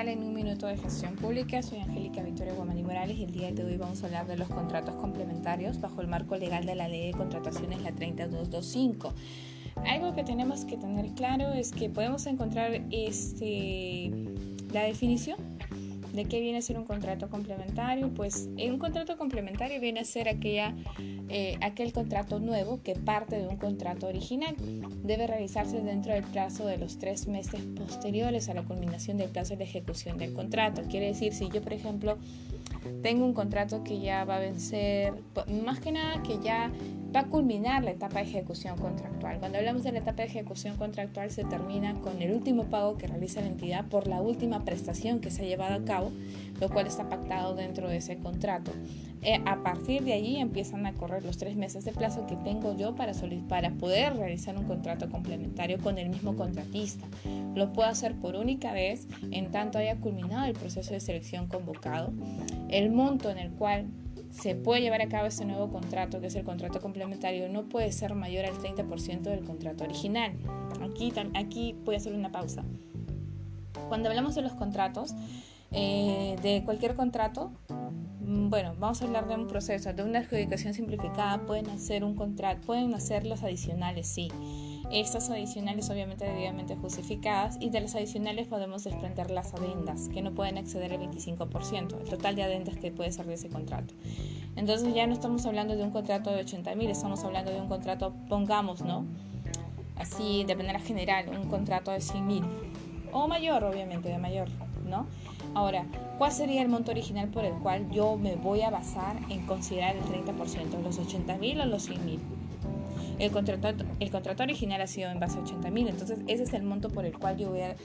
tal en un minuto de gestión pública? Soy Angélica Victoria Guamani Morales y el día de hoy vamos a hablar de los contratos complementarios bajo el marco legal de la ley de contrataciones, la 3225. Algo que tenemos que tener claro es que podemos encontrar este, la definición ¿De qué viene a ser un contrato complementario? Pues un contrato complementario viene a ser aquella, eh, aquel contrato nuevo que parte de un contrato original. Debe realizarse dentro del plazo de los tres meses posteriores a la culminación del plazo de ejecución del contrato. Quiere decir, si yo, por ejemplo, tengo un contrato que ya va a vencer, más que nada que ya va a culminar la etapa de ejecución contractual. Cuando hablamos de la etapa de ejecución contractual se termina con el último pago que realiza la entidad por la última prestación que se ha llevado a cabo, lo cual está pactado dentro de ese contrato. Eh, a partir de allí empiezan a correr los tres meses de plazo que tengo yo para, para poder realizar un contrato complementario con el mismo contratista. Lo puedo hacer por única vez en tanto haya culminado el proceso de selección convocado. El monto en el cual se puede llevar a cabo este nuevo contrato, que es el contrato complementario, no puede ser mayor al 30% del contrato original. Aquí, aquí voy a hacer una pausa. Cuando hablamos de los contratos, eh, de cualquier contrato, bueno, vamos a hablar de un proceso, de una adjudicación simplificada, pueden hacer un contrato, pueden hacer los adicionales, sí. Estas adicionales obviamente debidamente justificadas y de las adicionales podemos desprender las adendas que no pueden exceder el 25%, el total de adendas que puede ser de ese contrato. Entonces ya no estamos hablando de un contrato de 80 mil, estamos hablando de un contrato, pongamos, ¿no? Así de manera general, un contrato de 100 mil o mayor, obviamente, de mayor, ¿no? Ahora, ¿cuál sería el monto original por el cual yo me voy a basar en considerar el 30%, los 80 mil o los 100 mil? El contrato, el contrato original ha sido en base a 80 mil, entonces ese es el monto por el cual yo voy a,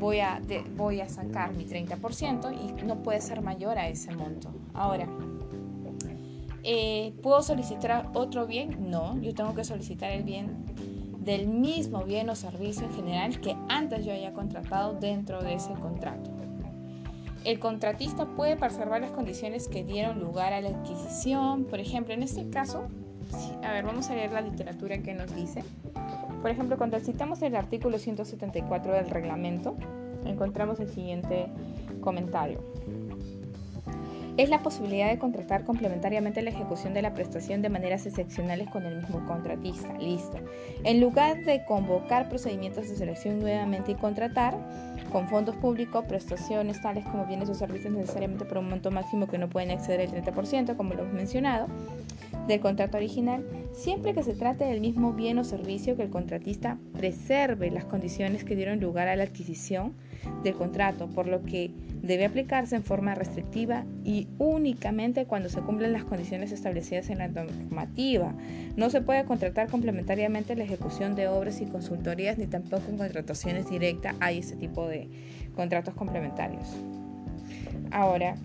voy a, voy a sacar mi 30% y no puede ser mayor a ese monto. Ahora, eh, ¿puedo solicitar otro bien? No, yo tengo que solicitar el bien del mismo bien o servicio en general que antes yo haya contratado dentro de ese contrato. El contratista puede preservar las condiciones que dieron lugar a la adquisición. Por ejemplo, en este caso, a ver, vamos a leer la literatura que nos dice. Por ejemplo, cuando citamos el artículo 174 del reglamento, encontramos el siguiente comentario. Es la posibilidad de contratar complementariamente la ejecución de la prestación de maneras excepcionales con el mismo contratista. Listo. En lugar de convocar procedimientos de selección nuevamente y contratar con fondos públicos prestaciones tales como bienes o servicios necesariamente por un monto máximo que no pueden exceder el 30%, como lo hemos mencionado, del contrato original, siempre que se trate del mismo bien o servicio que el contratista preserve las condiciones que dieron lugar a la adquisición del contrato, por lo que debe aplicarse en forma restrictiva y únicamente cuando se cumplen las condiciones establecidas en la normativa. No se puede contratar complementariamente la ejecución de obras y consultorías ni tampoco en contrataciones directas hay ese tipo de contratos complementarios. Ahora,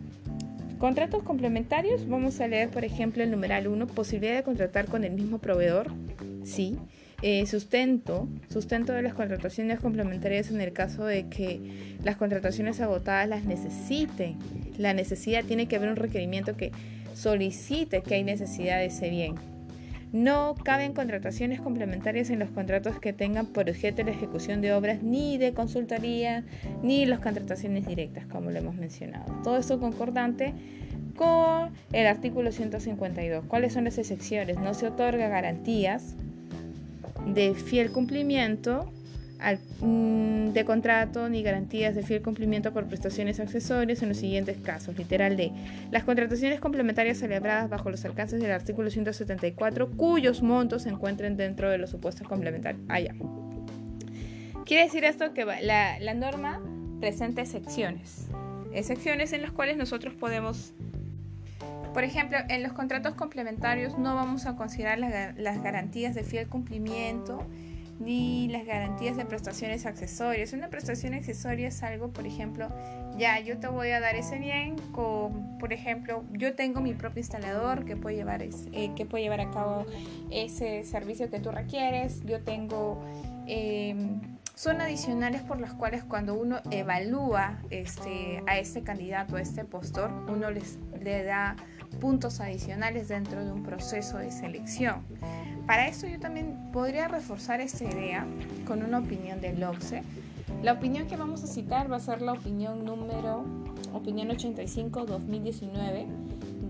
Contratos complementarios, vamos a leer por ejemplo el numeral 1, posibilidad de contratar con el mismo proveedor, sí. Eh, sustento, sustento de las contrataciones complementarias en el caso de que las contrataciones agotadas las necesiten. La necesidad tiene que haber un requerimiento que solicite que hay necesidad de ese bien. No caben contrataciones complementarias en los contratos que tengan por objeto la ejecución de obras ni de consultoría ni las contrataciones directas, como lo hemos mencionado. Todo esto concordante con el artículo 152. ¿Cuáles son las excepciones? No se otorga garantías de fiel cumplimiento de contrato ni garantías de fiel cumplimiento por prestaciones accesorias en los siguientes casos. Literal de las contrataciones complementarias celebradas bajo los alcances del artículo 174 cuyos montos se encuentren dentro de los supuestos complementarios. Ah, Quiere decir esto que la, norma presenta excepciones. Excepciones en las cuales nosotros podemos por ejemplo, en los contratos complementarios no vamos a considerar las garantías de fiel cumplimiento ni las garantías de prestaciones accesorias. Una prestación accesoria es algo, por ejemplo, ya yo te voy a dar ese bien, con, por ejemplo, yo tengo mi propio instalador que puede llevar, eh, que puede llevar a cabo ese servicio que tú requieres, yo tengo... Em, son adicionales por las cuales cuando uno evalúa este, a este candidato, a este postor, uno les, le da puntos adicionales dentro de un proceso de selección. Para eso yo también podría reforzar esta idea con una opinión del OCSE, La opinión que vamos a citar va a ser la opinión número, opinión 85-2019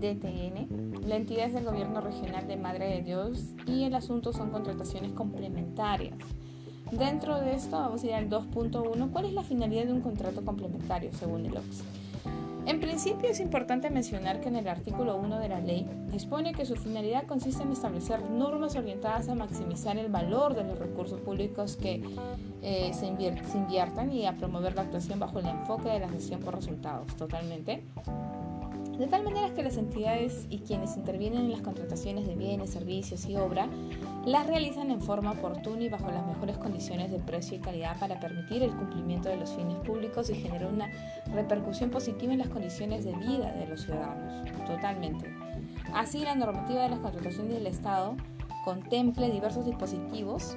DTN. La entidad es del gobierno regional de Madre de Dios y el asunto son contrataciones complementarias. Dentro de esto vamos a ir al 2.1. ¿Cuál es la finalidad de un contrato complementario según el OXE? En principio es importante mencionar que en el artículo 1 de la ley dispone que su finalidad consiste en establecer normas orientadas a maximizar el valor de los recursos públicos que eh, se, se inviertan y a promover la actuación bajo el enfoque de la gestión por resultados. Totalmente de tal manera que las entidades y quienes intervienen en las contrataciones de bienes, servicios y obra las realizan en forma oportuna y bajo las mejores condiciones de precio y calidad para permitir el cumplimiento de los fines públicos y generar una repercusión positiva en las condiciones de vida de los ciudadanos. Totalmente. Así, la normativa de las contrataciones del Estado contemple diversos dispositivos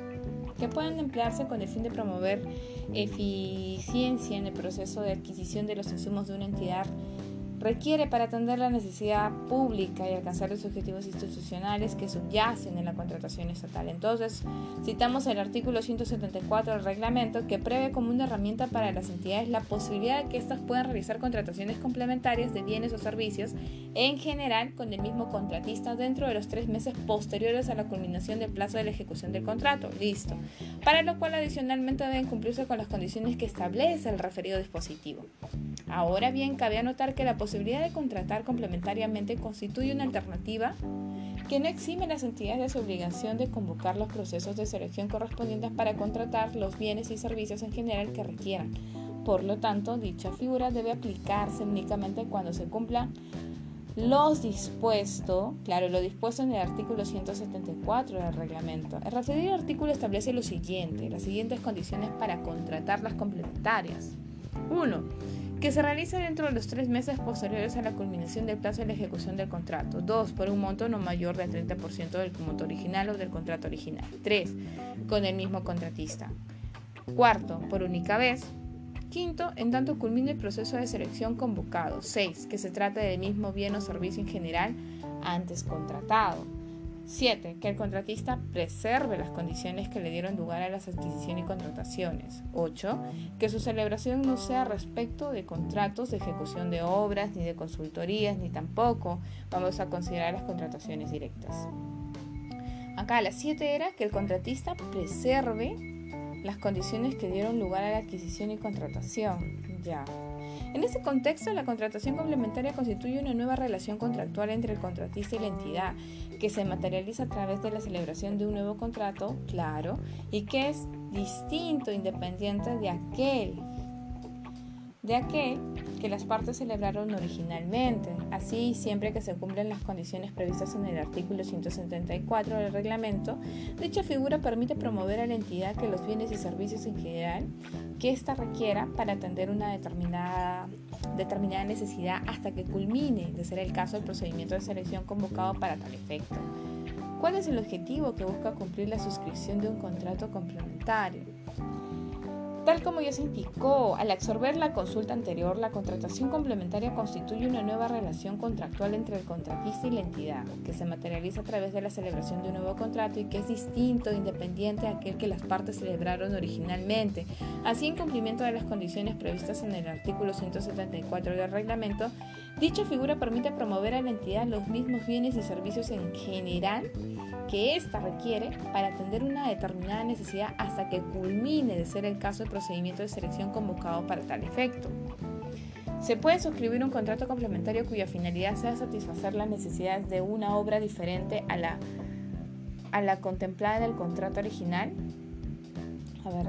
que pueden emplearse con el fin de promover eficiencia en el proceso de adquisición de los insumos de una entidad requiere para atender la necesidad pública y alcanzar los objetivos institucionales que subyacen en la contratación estatal. Entonces, citamos el artículo 174 del reglamento que prevé como una herramienta para las entidades la posibilidad de que éstas puedan realizar contrataciones complementarias de bienes o servicios en general con el mismo contratista dentro de los tres meses posteriores a la culminación del plazo de la ejecución del contrato. Listo. Para lo cual adicionalmente deben cumplirse con las condiciones que establece el referido dispositivo. Ahora bien, cabe anotar que la posibilidad de contratar complementariamente constituye una alternativa que no exime a las entidades de su obligación de convocar los procesos de selección correspondientes para contratar los bienes y servicios en general que requieran. Por lo tanto, dicha figura debe aplicarse únicamente cuando se cumplan los dispuestos, claro, lo dispuesto en el artículo 174 del reglamento. El referido artículo establece lo siguiente, las siguientes condiciones para contratar las complementarias. 1 que se realice dentro de los tres meses posteriores a la culminación del plazo de la ejecución del contrato. 2. Por un monto no mayor del 30% del monto original o del contrato original. 3. Con el mismo contratista. Cuarto, por única vez. Quinto, en tanto culmine el proceso de selección convocado. 6. Que se trate del mismo bien o servicio en general antes contratado. 7. Que el contratista preserve las condiciones que le dieron lugar a las adquisiciones y contrataciones. 8. Que su celebración no sea respecto de contratos de ejecución de obras, ni de consultorías, ni tampoco vamos a considerar las contrataciones directas. Acá la 7 era que el contratista preserve las condiciones que dieron lugar a la adquisición y contratación. Ya. En ese contexto, la contratación complementaria constituye una nueva relación contractual entre el contratista y la entidad, que se materializa a través de la celebración de un nuevo contrato, claro, y que es distinto, independiente de aquel de aquel que las partes celebraron originalmente. Así, siempre que se cumplen las condiciones previstas en el artículo 174 del reglamento, dicha figura permite promover a la entidad que los bienes y servicios en general que ésta requiera para atender una determinada, determinada necesidad hasta que culmine, de ser el caso, el procedimiento de selección convocado para tal efecto. ¿Cuál es el objetivo que busca cumplir la suscripción de un contrato complementario? Tal como ya se indicó, al absorber la consulta anterior, la contratación complementaria constituye una nueva relación contractual entre el contratista y la entidad, que se materializa a través de la celebración de un nuevo contrato y que es distinto e independiente a aquel que las partes celebraron originalmente. Así, en cumplimiento de las condiciones previstas en el artículo 174 del reglamento, dicha figura permite promover a la entidad los mismos bienes y servicios en general que ésta requiere para atender una determinada necesidad hasta que culmine de ser el caso el procedimiento de selección convocado para tal efecto. Se puede suscribir un contrato complementario cuya finalidad sea satisfacer las necesidades de una obra diferente a la, a la contemplada en el contrato original. A ver,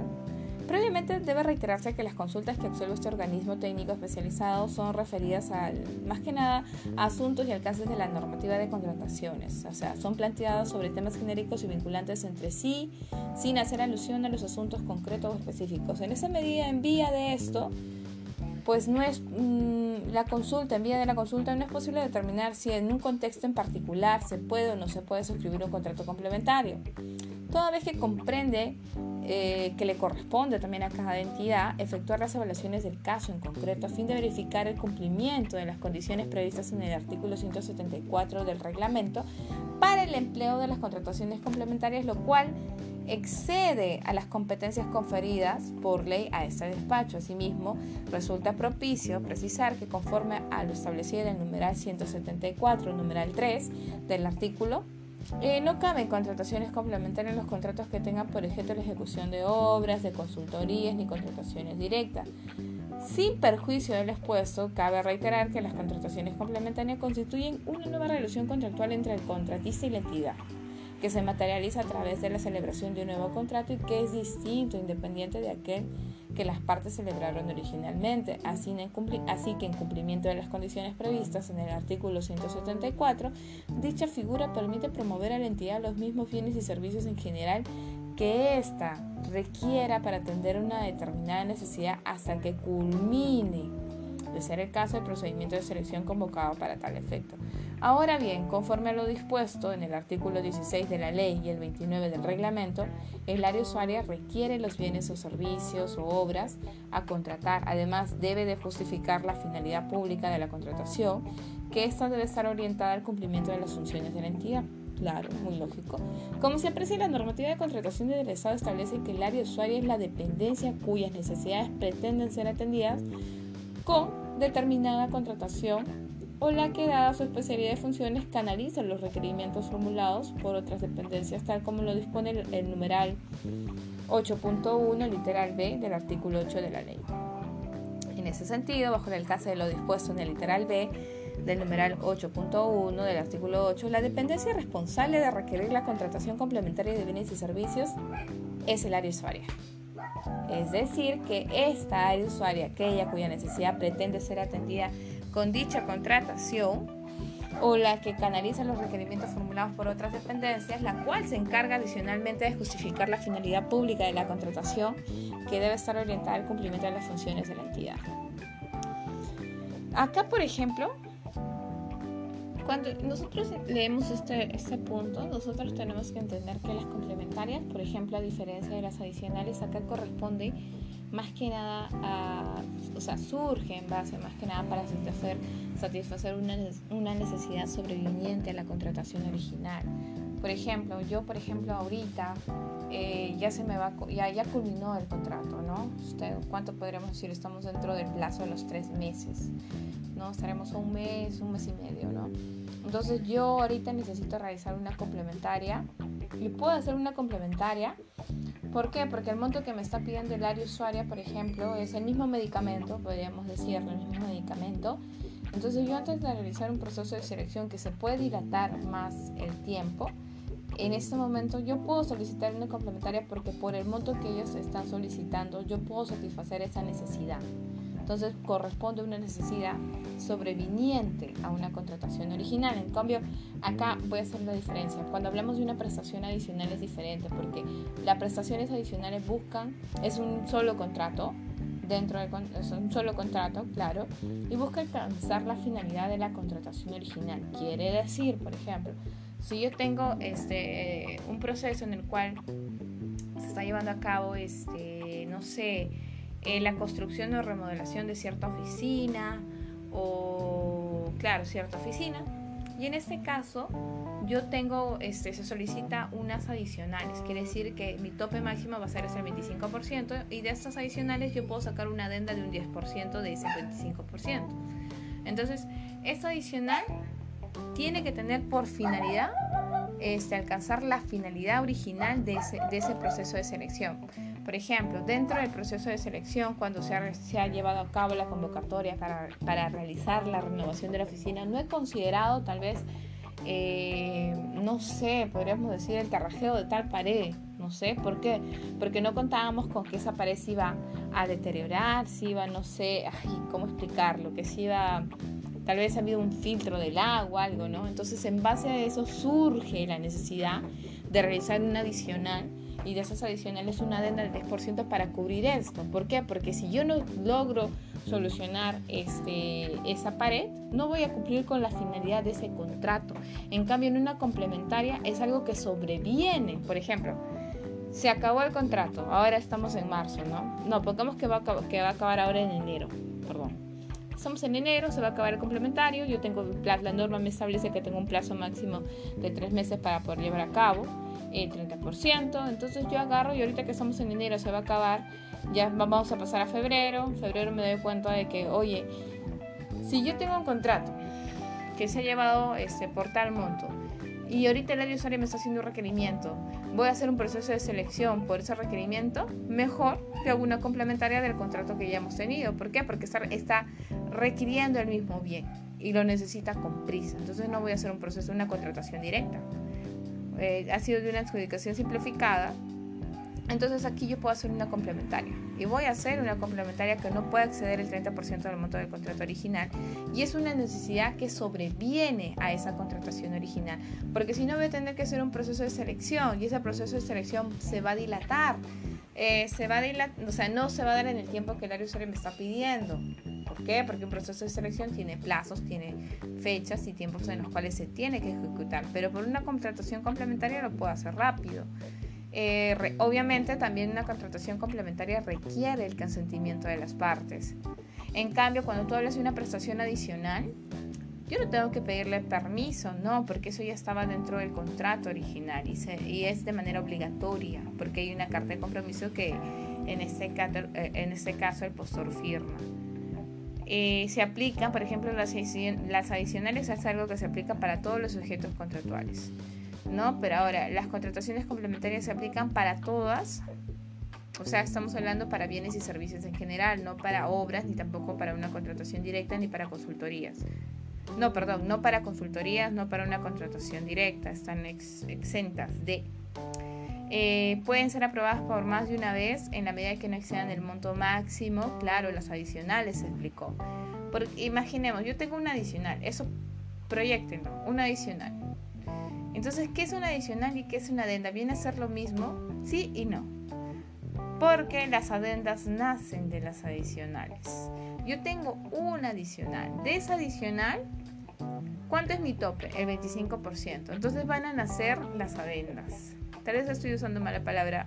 Previamente debe reiterarse que las consultas que absuelve este organismo técnico especializado son referidas al, más que nada a asuntos y alcances de la normativa de contrataciones, o sea, son planteadas sobre temas genéricos y vinculantes entre sí, sin hacer alusión a los asuntos concretos o específicos. En esa medida, en vía de esto, pues no es mm, la consulta, en vía de la consulta no es posible determinar si en un contexto en particular se puede o no se puede suscribir un contrato complementario. Toda vez que comprende eh, que le corresponde también a cada entidad efectuar las evaluaciones del caso en concreto a fin de verificar el cumplimiento de las condiciones previstas en el artículo 174 del reglamento para el empleo de las contrataciones complementarias, lo cual excede a las competencias conferidas por ley a este despacho. Asimismo, resulta propicio precisar que conforme a lo establecido en el numeral 174, numeral 3 del artículo, eh, no caben contrataciones complementarias en los contratos que tengan por ejemplo la ejecución de obras, de consultorías ni contrataciones directas. Sin perjuicio del expuesto, cabe reiterar que las contrataciones complementarias constituyen una nueva relación contractual entre el contratista y la entidad que se materializa a través de la celebración de un nuevo contrato y que es distinto, independiente de aquel que las partes celebraron originalmente. Así, así que en cumplimiento de las condiciones previstas en el artículo 174, dicha figura permite promover a la entidad los mismos bienes y servicios en general que ésta requiera para atender una determinada necesidad hasta que culmine de ser el caso el procedimiento de selección convocado para tal efecto. Ahora bien, conforme a lo dispuesto en el artículo 16 de la ley y el 29 del reglamento, el área usuaria requiere los bienes o servicios o obras a contratar. Además, debe de justificar la finalidad pública de la contratación, que ésta debe estar orientada al cumplimiento de las funciones de la entidad. Claro, muy lógico. Como se aprecia, la normativa de contratación del Estado establece que el área usuaria es la dependencia cuyas necesidades pretenden ser atendidas con determinada contratación o la que dada su especialidad de funciones canaliza los requerimientos formulados por otras dependencias tal como lo dispone el, numeral 8.1 literal B del artículo 8 de la ley. En ese sentido, bajo el alcance de lo dispuesto en el literal B del numeral 8.1 del artículo 8, la dependencia responsable de requerir la contratación complementaria de bienes y servicios es el área usuaria. Es decir, que esta área usuaria, aquella cuya necesidad pretende ser atendida con dicha contratación o la que canaliza los requerimientos formulados por otras dependencias, la cual se encarga adicionalmente de justificar la finalidad pública de la contratación que debe estar orientada al cumplimiento de las funciones de la entidad. Acá, por ejemplo, cuando nosotros leemos este, este punto, nosotros tenemos que entender que las complementarias, por ejemplo, a diferencia de las adicionales, acá corresponde más que nada a, o sea, surge en base más que nada para satisfacer, satisfacer una, una necesidad sobreviviente a la contratación original. Por ejemplo, yo, por ejemplo, ahorita eh, ya se me va, ya, ya culminó el contrato, ¿no? Usted, ¿Cuánto podríamos decir? Estamos dentro del plazo de los tres meses, ¿no? Estaremos un mes, un mes y medio, ¿no? Entonces yo ahorita necesito realizar una complementaria y puedo hacer una complementaria ¿Por qué? Porque el monto que me está pidiendo el área usuaria, por ejemplo, es el mismo medicamento, podríamos decirlo, el mismo medicamento. Entonces yo antes de realizar un proceso de selección que se puede dilatar más el tiempo, en este momento yo puedo solicitar una complementaria porque por el monto que ellos están solicitando yo puedo satisfacer esa necesidad. Entonces corresponde una necesidad sobreviniente a una contratación original. En cambio, acá voy a hacer la diferencia. Cuando hablamos de una prestación adicional es diferente porque las prestaciones adicionales buscan, es un solo contrato, dentro de es un solo contrato, claro, y busca alcanzar la finalidad de la contratación original. Quiere decir, por ejemplo, si yo tengo este, un proceso en el cual se está llevando a cabo, este, no sé, eh, la construcción o remodelación de cierta oficina o, claro, cierta oficina. Y en este caso, yo tengo, este, se solicita unas adicionales, quiere decir que mi tope máximo va a ser ese 25% y de estas adicionales yo puedo sacar una adenda de un 10% de ese 25%. Entonces, esta adicional tiene que tener por finalidad este, alcanzar la finalidad original de ese, de ese proceso de selección. Por ejemplo, dentro del proceso de selección, cuando se ha, se ha llevado a cabo la convocatoria para, realizar la renovación de la oficina, no he considerado tal vez, eh, no sé, podríamos decir el carrajeo de tal pared. No sé, ¿por qué? Porque no contábamos con que esa pared se iba a deteriorar, si iba, no sé, ay, ¿cómo explicarlo? Que se iba tal vez ha habido un filtro del agua, algo, ¿no? Entonces, en base a eso surge la necesidad de realizar un adicional y de esas adicionales una adenda del 10% para cubrir esto. ¿Por qué? Porque si yo no logro solucionar este, esa pared, no voy a cumplir con la finalidad de ese contrato. En cambio, en una complementaria es algo que sobreviene. Por ejemplo, se acabó el contrato, ahora estamos en marzo, ¿no? No, pongamos que va a, que va a acabar ahora en enero, perdón. Estamos en enero, se va a acabar el complementario. Yo tengo la norma me establece que tengo un plazo máximo de tres meses para poder llevar a cabo. el 30%. Entonces yo agarro y ahorita que estamos en enero se va a acabar, ya vamos a pasar a febrero. En febrero me doy cuenta de que, oye, si yo tengo un contrato que se ha llevado este, por tal monto y ahorita el área usuario me está haciendo un requerimiento, voy a hacer un proceso de selección por ese requerimiento, mejor que alguna complementaria del contrato que ya hemos tenido. ¿Por qué? Porque está requiriendo el mismo bien y lo necesita con prisa. Entonces no voy a hacer un proceso de una contratación directa. Eh, ha sido de una adjudicación simplificada. Entonces aquí yo puedo hacer una complementaria. Y voy a hacer una complementaria que no puede exceder el 30% del monto del contrato original. Y es una necesidad que sobreviene a esa contratación original. Porque si no voy a tener que hacer un proceso de selección. Y ese proceso de selección se va a dilatar. Eh, se va a dilatar, o sea, no se va a dar en el tiempo que el área usuario me está pidiendo. ¿Por qué? Porque un proceso de selección tiene plazos, tiene fechas y tiempos en los cuales se tiene que ejecutar, pero por una contratación complementaria lo puedo hacer rápido. Eh, obviamente también una contratación complementaria requiere el consentimiento de las partes. En cambio, cuando tú hablas de una prestación adicional, yo no tengo que pedirle permiso, no, porque eso ya estaba dentro del contrato original y, es de manera obligatoria, porque hay una carta de compromiso que en este, eh, este caso el postor firma. Eh, se aplican, por ejemplo, las, las adicionales es algo que se aplica para todos los sujetos contractuales, ¿no? Pero ahora, las contrataciones complementarias se aplican para todas, o sea, estamos hablando para bienes y servicios en general, no para obras, ni tampoco para una contratación directa, ni para consultorías. No, perdón, no para consultorías, no para una contratación directa, están exentas de eh, pueden ser aprobadas por más de una vez en la medida que no excedan el monto máximo, claro, las adicionales se explicó. Porque imaginemos, yo tengo una adicional, eso proyectenlo, una adicional. Entonces, ¿qué es una adicional y qué es una adenda? ¿Viene a ser lo mismo? Sí y no. Porque las adendas nacen de las adicionales. Yo tengo una adicional. De esa adicional, ¿cuánto es mi tope? El 25%. Entonces van a nacer las adendas tal vez estoy usando mala palabra,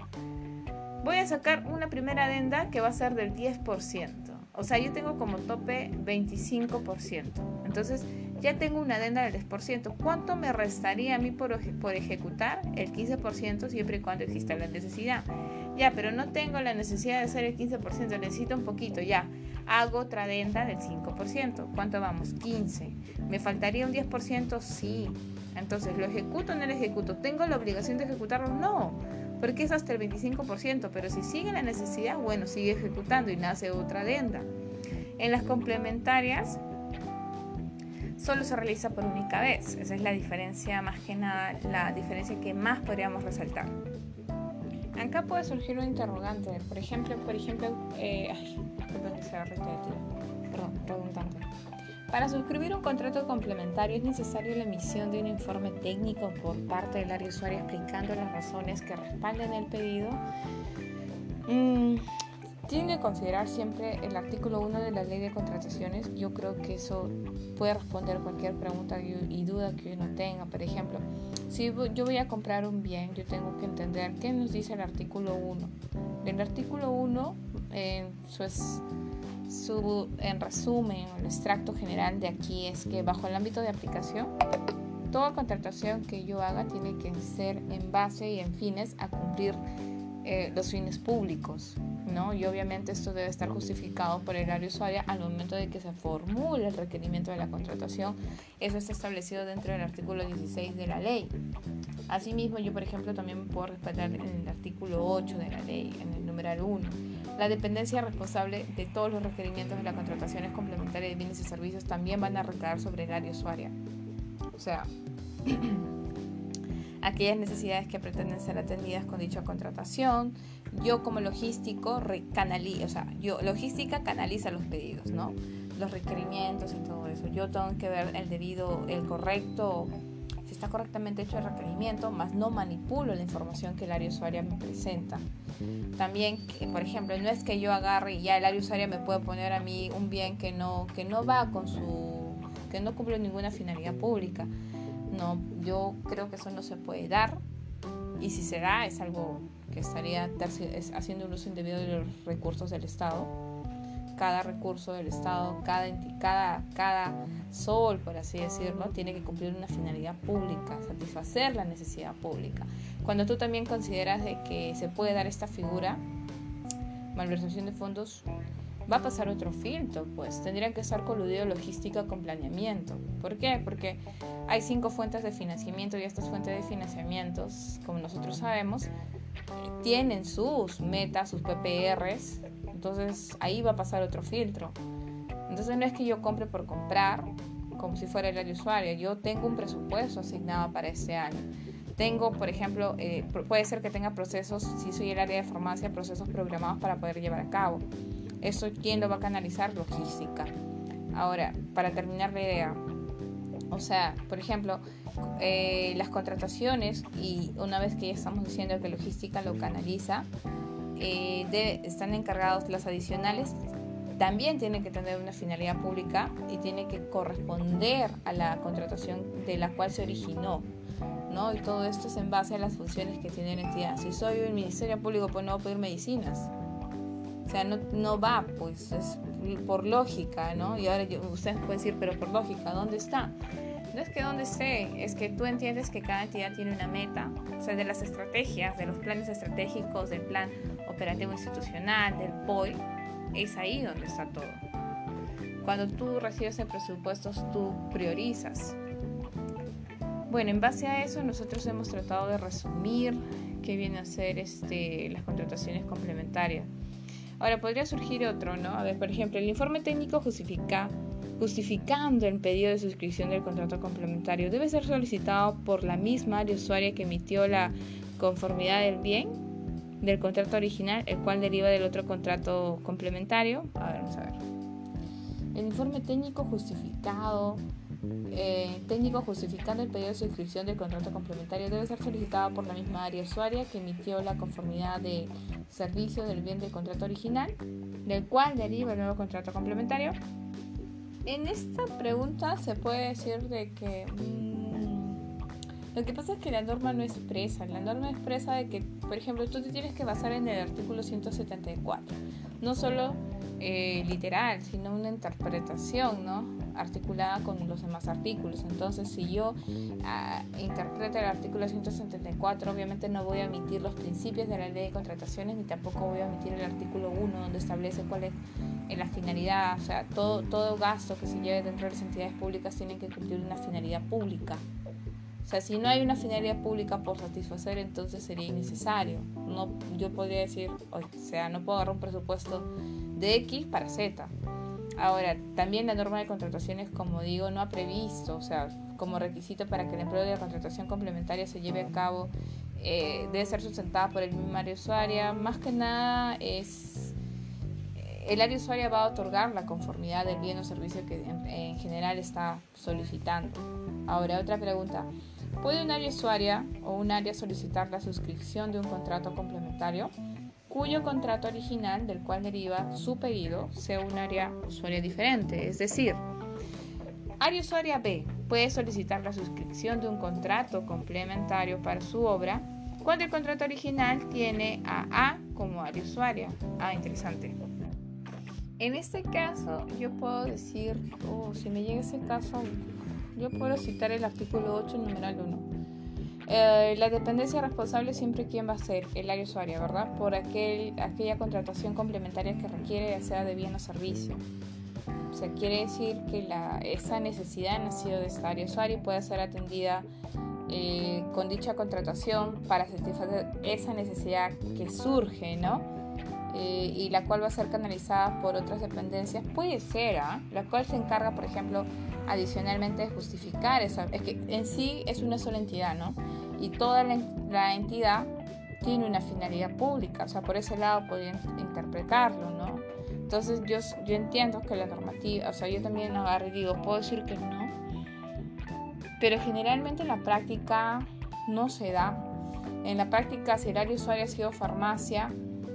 voy a sacar una primera adenda que va a ser del 10%. O sea, yo tengo como tope 25%. Entonces, ya tengo una adenda del 10%. ¿Cuánto me restaría a mí por, por ejecutar? El 15% siempre y cuando exista la necesidad. Ya, pero no tengo la necesidad de hacer el 15%, necesito un poquito, ya. Hago otra adenda del 5%. ¿Cuánto vamos? 15. ¿Me faltaría un 10%? Sí. Entonces, ¿lo ejecuto o no lo ejecuto? ¿Tengo la obligación de ejecutarlo? No, porque es hasta el 25%, pero si sigue la necesidad, bueno, sigue ejecutando y nace otra adenda. En las complementarias, solo se realiza por única vez. Esa es la diferencia más que nada, la diferencia que más podríamos resaltar. Acá puede surgir un interrogante, por ejemplo, por ejemplo, eh, redundante. Para suscribir un contrato complementario es necesario la emisión de un informe técnico por parte del área usuaria explicando las razones que respalden el pedido. Mm, tienen que considerar siempre el artículo 1 de la ley de contrataciones. Yo creo que eso puede responder cualquier pregunta y duda que uno tenga. Por ejemplo, si yo voy a comprar un bien, yo tengo que entender qué nos dice el artículo 1. El artículo 1, en su es su, en resumen, el extracto general de aquí es que bajo el ámbito de aplicación, toda contratación que yo haga tiene que ser en base y en fines a cumplir eh, los fines públicos, ¿no? Y obviamente esto debe estar justificado por el área usuaria al momento de que se formule el requerimiento de la contratación. Eso está establecido dentro del artículo 16 de la ley. Asimismo, yo, por ejemplo, también puedo respetar en el artículo 8 de la ley, en el numeral 1 la dependencia responsable de todos los requerimientos de las contrataciones complementarias de bienes y servicios también van a recaer sobre el área usuaria. O sea, aquellas necesidades que pretenden ser atendidas con dicha contratación. Yo como logístico canalizo, o sea, yo logística canaliza los pedidos, ¿no? Los requerimientos y todo eso. Yo tengo que ver el debido, el correcto está correctamente hecho el requerimiento, más no manipulo la información que el área usuaria me presenta. También, por ejemplo, no es que yo agarre y ya el área usuaria me puede poner a mí un bien que no, que no va con su, que no cumple ninguna finalidad pública. No, yo creo que eso no se puede dar y si se da es algo que estaría haciendo un uso indebido de los recursos del Estado cada recurso del Estado, cada, cada, cada sol, por así decirlo, tiene que cumplir una finalidad pública, satisfacer la necesidad pública. Cuando tú también consideras de que se puede dar esta figura, malversación de fondos, va a pasar otro filtro, pues tendrían que estar coludido logística con planeamiento. ¿Por qué? Porque hay cinco fuentes de financiamiento y estas fuentes de financiamientos, como nosotros sabemos, tienen sus metas, sus PPRs, entonces ahí va a pasar otro filtro. Entonces no es que yo compre por comprar, como si fuera el área usuario, yo tengo un presupuesto asignado para ese año. Tengo, por ejemplo, eh, puede ser que tenga procesos, si soy el área de farmacia, procesos programados para poder llevar a cabo. Eso, ¿quién lo va a canalizar? Logística. Ahora, para terminar la idea, o sea, por ejemplo, eh, las contrataciones, y una vez que ya estamos diciendo que logística lo canaliza, eh, están encargados las adicionales, también tienen que tener una finalidad pública y tienen que corresponder a la contratación de la cual se originó. ¿no? Y todo esto es en base a las funciones que tiene la entidad. Si soy el Ministerio Público, pues no a pedir medicinas. O sea, no, va, pues es por lógica, ¿no? Y ahora ustedes pueden decir, pero por lógica, ¿dónde está? No es que dónde esté, es que tú entiendes que cada entidad tiene una meta, o sea, de las estrategias, de los planes estratégicos, del plan operativo institucional, del POI, es ahí donde está todo. Cuando tú recibes el presupuesto, tú priorizas. Bueno, en base a eso nosotros hemos tratado de resumir qué viene a ser este, las contrataciones complementarias. Ahora podría surgir otro, ¿no? A ver, por ejemplo, el informe técnico justifica justificando el pedido de suscripción del contrato complementario debe ser solicitado por la misma área usuaria que emitió la conformidad del bien del contrato original, el cual deriva del otro contrato complementario. A ver, vamos a ver. El informe técnico justificado, eh, técnico justificando el pedido de suscripción del contrato complementario debe ser solicitado por la misma área usuaria que emitió la conformidad de servicio del bien del contrato original, del cual deriva el nuevo contrato complementario. En esta pregunta se puede decir de que mm, lo que pasa es que la norma no expresa, la norma expresa de que, por ejemplo, tú te tienes que basar en el artículo 174, no solo eh, literal, sino una interpretación, ¿no? Articulada con los demás artículos. Entonces, si yo ah, interpreto el artículo 174, obviamente no voy a omitir los principios de la ley de contrataciones, ni tampoco voy a omitir el artículo 1, donde establece cuál es en la finalidad, o sea, todo, todo gasto que se lleve dentro de las entidades públicas tiene que cumplir una finalidad pública. O sea, si no hay una finalidad pública por satisfacer, entonces sería innecesario. No, yo podría decir, o sea, no puedo agarrar un presupuesto de X para Z. Ahora, también la norma de contrataciones, como digo, no ha previsto, o sea, como requisito para que el empleo de la contratación complementaria se lleve a cabo, eh, debe ser sustentada por el mismo área usuaria. Más que nada es el área usuaria va a otorgar la conformidad del bien o servicio que en, general está solicitando. Ahora, otra pregunta. ¿Puede un área usuaria o un área solicitar la suscripción de un contrato complementario cuyo contrato original del cual deriva su pedido sea un área usuaria diferente? Es decir, área usuaria B puede solicitar la suscripción de un contrato complementario para su obra cuando el contrato original tiene a A como área usuaria. Ah, interesante. En este caso, yo puedo decir, oh, si me llega ese caso, yo puedo citar el artículo 8, numeral 1. Eh, la dependencia responsable siempre quién va a ser el área usuaria, ¿verdad? Por aquel, aquella contratación complementaria que requiere, ya sea de bien o servicio. O sea, quiere decir que la, esa necesidad nacido de esta área usuaria y puede ser atendida eh, con dicha contratación para satisfacer esa necesidad que surge, ¿no? Eh, y la cual va a ser canalizada por otras dependencias, puede ser, ¿ah? la cual se encarga, por ejemplo, adicionalmente de justificar esa, es que en sí es una sola entidad, ¿no? Y toda la, entidad tiene una finalidad pública, o sea, por ese lado podrían interpretarlo, ¿no? Entonces yo, yo entiendo que la normativa, o sea, yo también agarro y digo, puedo decir que no, pero generalmente en la práctica no se da. En la práctica, si el área usuario ha sido farmacia,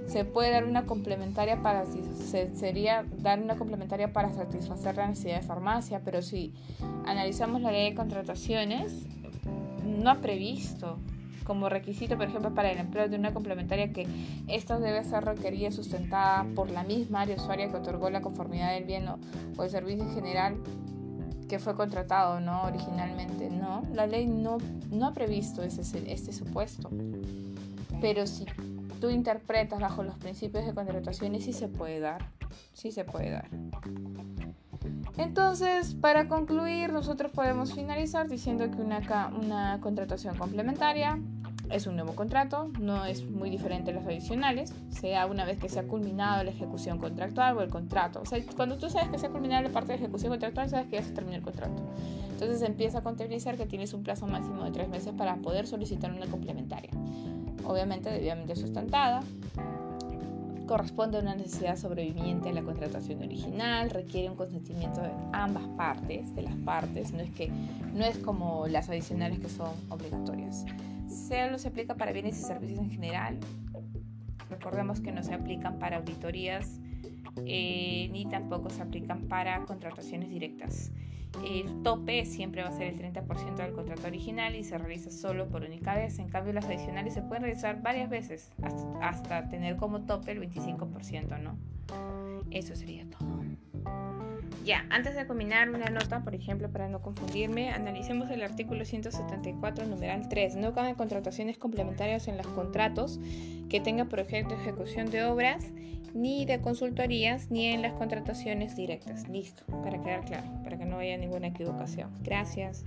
se puede dar una complementaria para sería dar una complementaria para satisfacer la necesidad de farmacia, pero si analizamos la ley de contrataciones, no ha previsto como requisito, por ejemplo, para el empleo de una complementaria que esta debe ser requerida sustentada por la misma área usuaria que otorgó la conformidad del bien o, el servicio en general que fue contratado no originalmente no la ley no, no ha previsto ese, este supuesto. Pero si tú interpretas bajo los principios de contratación sí se puede dar sí se puede dar entonces, para concluir, nosotros podemos finalizar diciendo que una, una contratación complementaria es un nuevo contrato, no es muy diferente a los adicionales, sea una vez que se ha culminado la ejecución contractual o el contrato. O sea, cuando tú sabes que se ha culminado la parte de ejecución contractual, sabes que ya se terminó el contrato. Entonces empieza a contabilizar que tienes un plazo máximo de tres meses para poder solicitar una complementaria. Obviamente debidamente sustentada, corresponde a una necesidad sobreviviente a la contratación original, requiere un consentimiento de ambas partes, de las partes, no es que no es como las adicionales que son obligatorias. Solo se aplica para bienes y servicios en general. Recordemos que no se aplican para auditorías eh, ni tampoco se aplican para contrataciones directas. El tope siempre va a ser el 30% del contrato original y se realiza solo por única vez. En cambio, las adicionales se pueden realizar varias veces hasta, tener como tope el 25%, ¿no? Eso sería todo. Ya, antes de combinar una nota, por ejemplo, para no confundirme, analicemos el artículo 174, numeral 3. No caben contrataciones complementarias en los contratos que tengan por objeto ejecución de obras ni de consultorías, ni en las contrataciones directas. Listo, para quedar claro, para que no haya ninguna equivocación. Gracias.